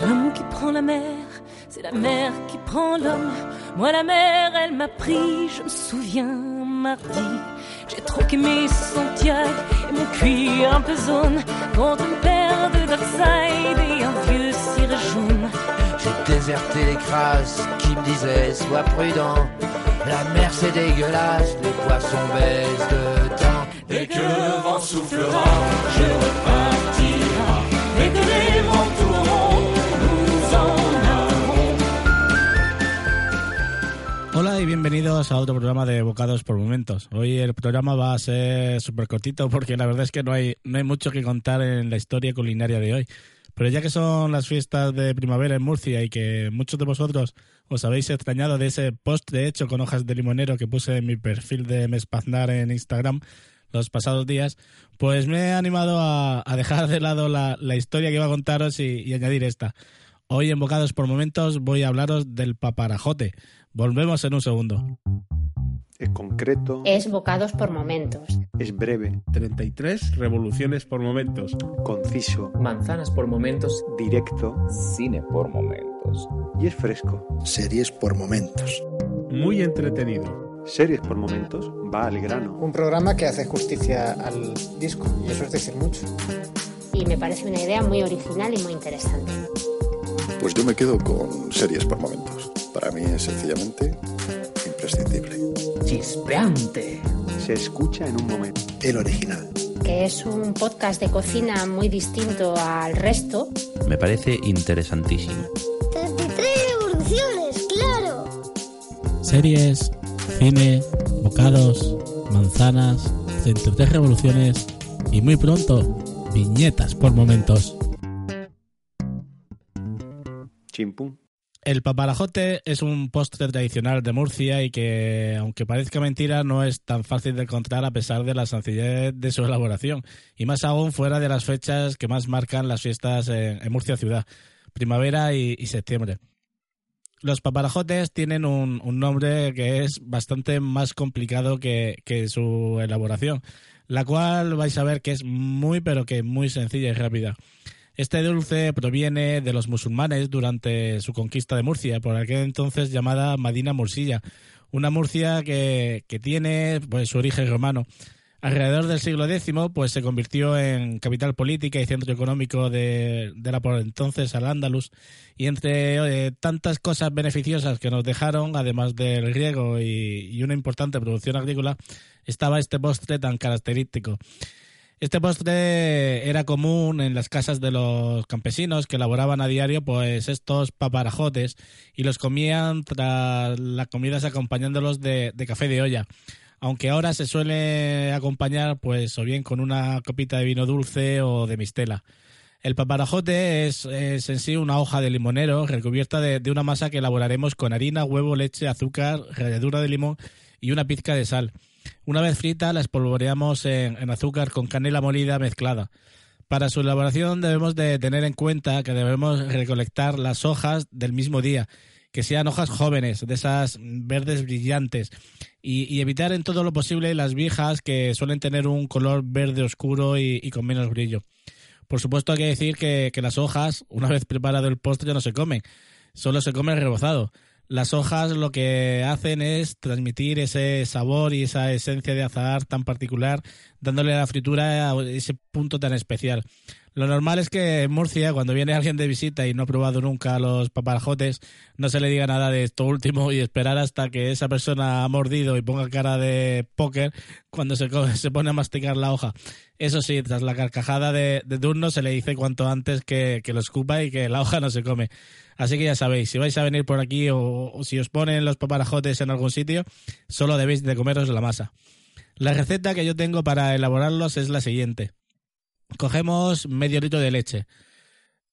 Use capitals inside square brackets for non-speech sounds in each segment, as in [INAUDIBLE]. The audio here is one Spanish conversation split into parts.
L'homme qui prend la mer, c'est la mer qui prend l'homme. Moi la mer, elle m'a pris, je me souviens mardi. J'ai troqué mes Santiago et mon cuir un peu zone contre une paire de Dockside et un vieux ciré jaune. J'ai déserté les crasses qui me disaient sois prudent. La mer c'est dégueulasse, les poissons baissent de temps. Dès que le vent soufflera, je repartira. Y bienvenidos a otro programa de Bocados por Momentos. Hoy el programa va a ser súper cortito porque la verdad es que no hay, no hay mucho que contar en la historia culinaria de hoy. Pero ya que son las fiestas de primavera en Murcia y que muchos de vosotros os habéis extrañado de ese post de hecho con hojas de limonero que puse en mi perfil de Mespaznar en Instagram los pasados días, pues me he animado a, dejar de lado la, la, historia que iba a contaros y añadir esta. Hoy en Bocados por Momentos voy a hablaros del paparajote. Volvemos en un segundo. Es concreto. Es bocados por momentos. Es breve. 33 revoluciones por momentos. Conciso. Manzanas por momentos. Directo. Cine por momentos. Y es fresco. Series por momentos. Muy entretenido. Series por momentos. Va al grano. Un programa que hace justicia al disco. Y eso es decir mucho. Y me parece una idea muy original y muy interesante. Pues yo me quedo con series por momentos. Para mí es sencillamente imprescindible. Chispeante. Se escucha en un momento. El original. Que es un podcast de cocina muy distinto al resto. Me parece interesantísimo. 33 revoluciones, claro. Series, cine, bocados, manzanas, 33 revoluciones y muy pronto, viñetas por momentos. Chimpum. El paparajote es un postre tradicional de Murcia y que, aunque parezca mentira, no es tan fácil de encontrar a pesar de la sencillez de su [LAUGHS] elaboración, y más aún fuera de las fechas que más marcan las fiestas en, Murcia ciudad, primavera y, septiembre. Los paparajotes tienen un, un, nombre que es bastante más complicado que, que su elaboración, la cual vais a ver que es muy pero que muy sencilla y rápida. Este dulce proviene de los musulmanes durante su conquista de Murcia, por aquel entonces llamada Madina Mursilla, una Murcia que, que tiene pues, su origen romano. Alrededor del siglo X pues, se convirtió en capital política y centro económico de, de la por entonces Al-Ándalus, y entre eh, tantas cosas beneficiosas que nos dejaron, además del riego y, y una importante producción agrícola, estaba este postre tan característico. Este postre era común en las casas de los campesinos que elaboraban a diario pues estos paparajotes y los comían tras las comidas acompañándolos de, café de olla. Aunque ahora se suele acompañar pues o bien con una copita de vino dulce o de mistela. El paparajote es, es en sí una hoja de limonero recubierta de, de una masa que elaboraremos con harina, huevo, leche, azúcar, ralladura de limón y una pizca de sal. Una vez frita, la espolvoreamos en, azúcar con canela molida mezclada. Para su elaboración debemos de tener en cuenta que debemos recolectar las hojas del mismo día, que sean hojas jóvenes, de esas verdes brillantes, y, evitar en todo lo posible las viejas que suelen tener un color verde oscuro y, con menos brillo. Por supuesto hay que decir que, que las hojas, una vez preparado el postre, no se comen, solo se come rebozado las hojas lo que hacen es transmitir ese sabor y esa esencia de azahar tan particular, dándole a la fritura ese punto tan especial. Lo normal es que en Murcia, cuando viene alguien de visita y no ha probado nunca los paparajotes, no se le diga nada de esto último y esperar hasta que esa persona ha mordido y ponga cara de póker cuando se, se pone a masticar la hoja. Eso sí, tras la carcajada de, turno se le dice cuanto antes que, que lo escupa y que la hoja no se come. Así que ya sabéis, si vais a venir por aquí o, o, si os ponen los paparajotes en algún sitio, solo debéis de comeros la masa. La receta que yo tengo para elaborarlos es la siguiente. cogemos medio litro de leche,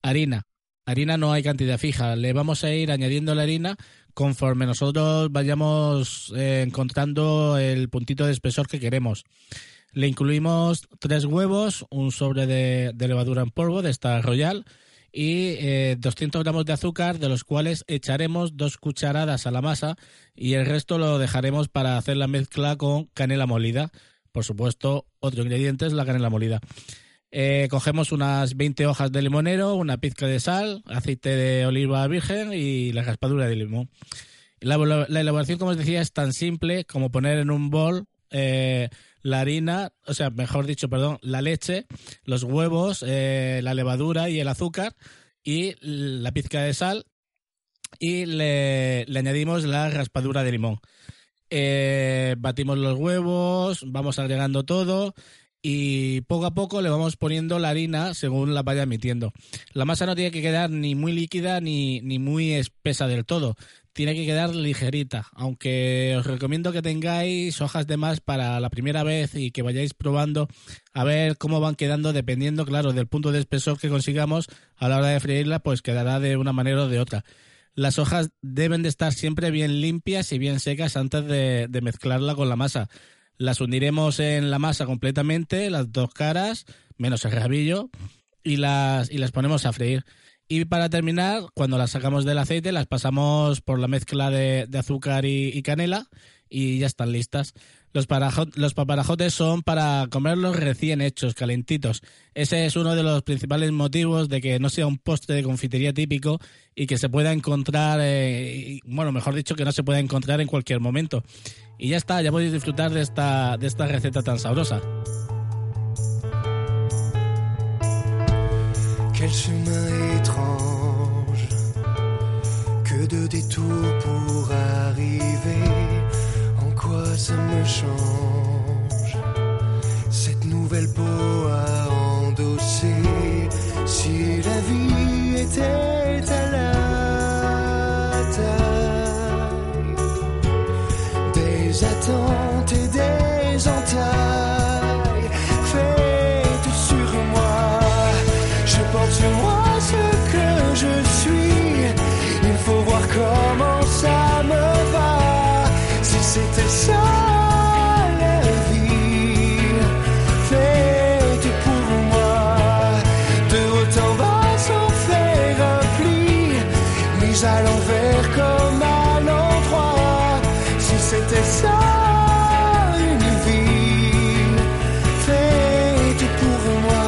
harina. Harina no hay cantidad fija, le vamos a ir añadiendo la harina conforme nosotros vayamos eh, encontrando el puntito de espesor que queremos. Le incluimos tres huevos, un sobre de, de levadura en polvo de esta Royal y eh, 200 gramos de azúcar, de los cuales echaremos dos cucharadas a la masa y el resto lo dejaremos para hacer la mezcla con canela molida. Por supuesto, otro ingrediente es la canela molida. Eh, cogemos unas 20 hojas de limonero, una pizca de sal, aceite de oliva virgen y la raspadura de limón. La, la elaboración, como os decía, es tan simple como poner en un bol eh, la harina, o sea, mejor dicho, perdón, la leche, los huevos, eh, la levadura y el azúcar y la pizca de sal y le, le añadimos la raspadura de limón. Eh, batimos los huevos, vamos agregando todo y poco a poco le vamos poniendo la harina según la vaya emitiendo. La masa no tiene que quedar ni muy líquida ni, ni muy espesa del todo. Tiene que quedar ligerita, aunque os recomiendo que tengáis hojas de más para la primera vez y que vayáis probando a ver cómo van quedando dependiendo, claro, del punto de espesor que consigamos a la hora de freírla, pues quedará de una manera o de otra. Las hojas deben de estar siempre bien limpias y bien secas antes de, de mezclarla con la masa las hundiremos en la masa completamente, las dos caras, menos el rabillo, y las, y las ponemos a freír. Y para terminar, cuando las sacamos del aceite, las pasamos por la mezcla de, azúcar y, y, canela y ya están listas. Los, los paparajotes son para comerlos recién hechos, calentitos. Ese es uno de los principales motivos de que no sea un postre de confitería típico y que se pueda encontrar, eh, bueno, mejor dicho, que no se pueda encontrar en cualquier momento. Y ya está, ya podéis disfrutar de esta, de receta tan sabrosa. Quel chemin étrange, que de détours pour arriver, en quoi ça me change, cette nouvelle peau à endosser, si la vie était c'était ça la vie, faite pour moi. De haut en bas sans faire un pli, mise à l'envers comme à l'endroit. Si c'était ça une vie, faite pour moi?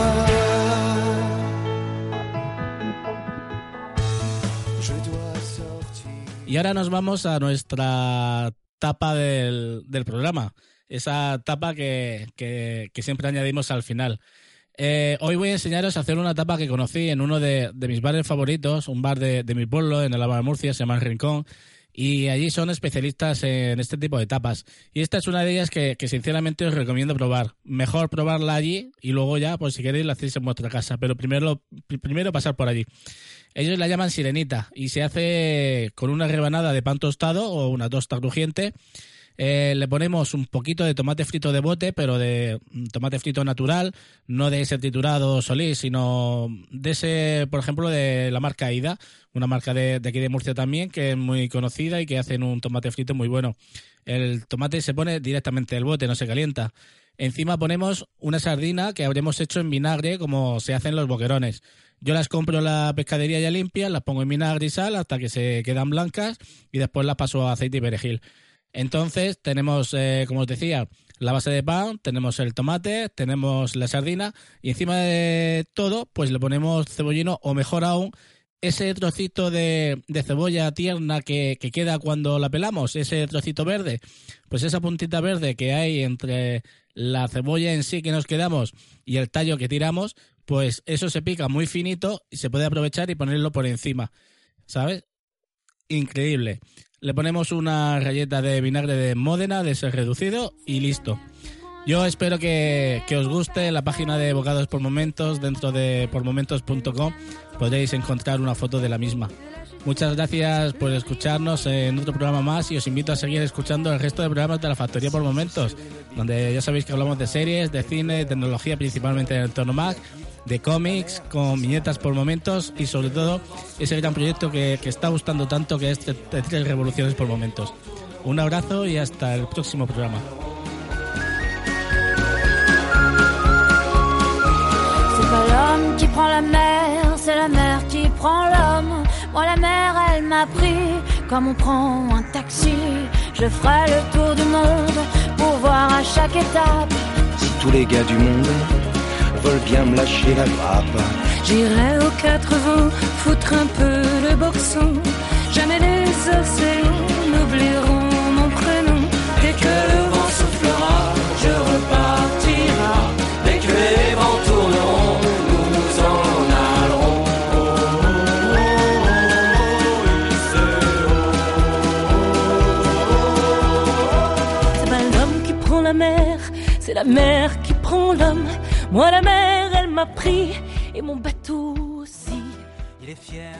Je dois sortir. Y ahora nos vamos a nuestra tapa del, del programa, esa tapa que, que, siempre añadimos al final. Eh, hoy voy a enseñaros a hacer una tapa que conocí en uno de, de mis bares favoritos, un bar de, de mi pueblo, en el de Murcia, se llama Rincón, y allí son especialistas en este tipo de tapas. Y esta es una de ellas que, que, sinceramente os recomiendo probar. Mejor probarla allí y luego ya, pues si queréis, la hacéis en vuestra casa, pero primero, primero pasar por allí. Ellos la llaman sirenita y se hace con una rebanada de pan tostado o una tosta crujiente. Eh, le ponemos un poquito de tomate frito de bote, pero de tomate frito natural, no de ese triturado solís, sino de ese, por ejemplo, de la marca Aida, una marca de, de, aquí de Murcia también, que es muy conocida y que hacen un tomate frito muy bueno. El tomate se pone directamente del bote, no se calienta. Encima ponemos una sardina que habremos hecho en vinagre, como se hacen los boquerones. Yo las compro en la pescadería ya limpias, las pongo en vinagre y sal hasta que se quedan blancas y después las paso a aceite y perejil. Entonces tenemos, eh, como os decía, la base de pan, tenemos el tomate, tenemos la sardina y encima de todo pues le ponemos cebollino o mejor aún ese trocito de, de cebolla tierna que, que, queda cuando la pelamos, ese trocito verde, pues esa puntita verde que hay entre la cebolla en sí que nos quedamos y el tallo que tiramos, pues eso se pica muy finito y se puede aprovechar y ponerlo por encima, ¿sabes? Increíble. Le ponemos una rayeta de vinagre de Módena, de ser reducido y listo. Yo espero que, que, os guste la página de Bocados por Momentos dentro de pormomentos.com podréis encontrar una foto de la misma. Muchas gracias por escucharnos en otro programa más y os invito a seguir escuchando el resto de programas de la Factoría por Momentos, donde ya sabéis que hablamos de series, de cine, de tecnología, principalmente en el entorno Mac, de cómics, con viñetas por momentos y sobre todo ese gran proyecto que, que está gustando tanto que es tres revoluciones por momentos. Un abrazo y hasta el próximo programa. Moi la mer elle m'a pris comme on prend un taxi. Je ferai le tour du monde pour voir à chaque étape. Si tous les gars du monde veulent bien me lâcher la grappe. J'irai aux quatre vents foutre un peu le boxon. Jamais les océans n'oublieront mon prénom. Dès que le vent soufflera, la mer qui prend l'homme. Moi la mer, elle m'a pris et mon bateau aussi. Il est fier.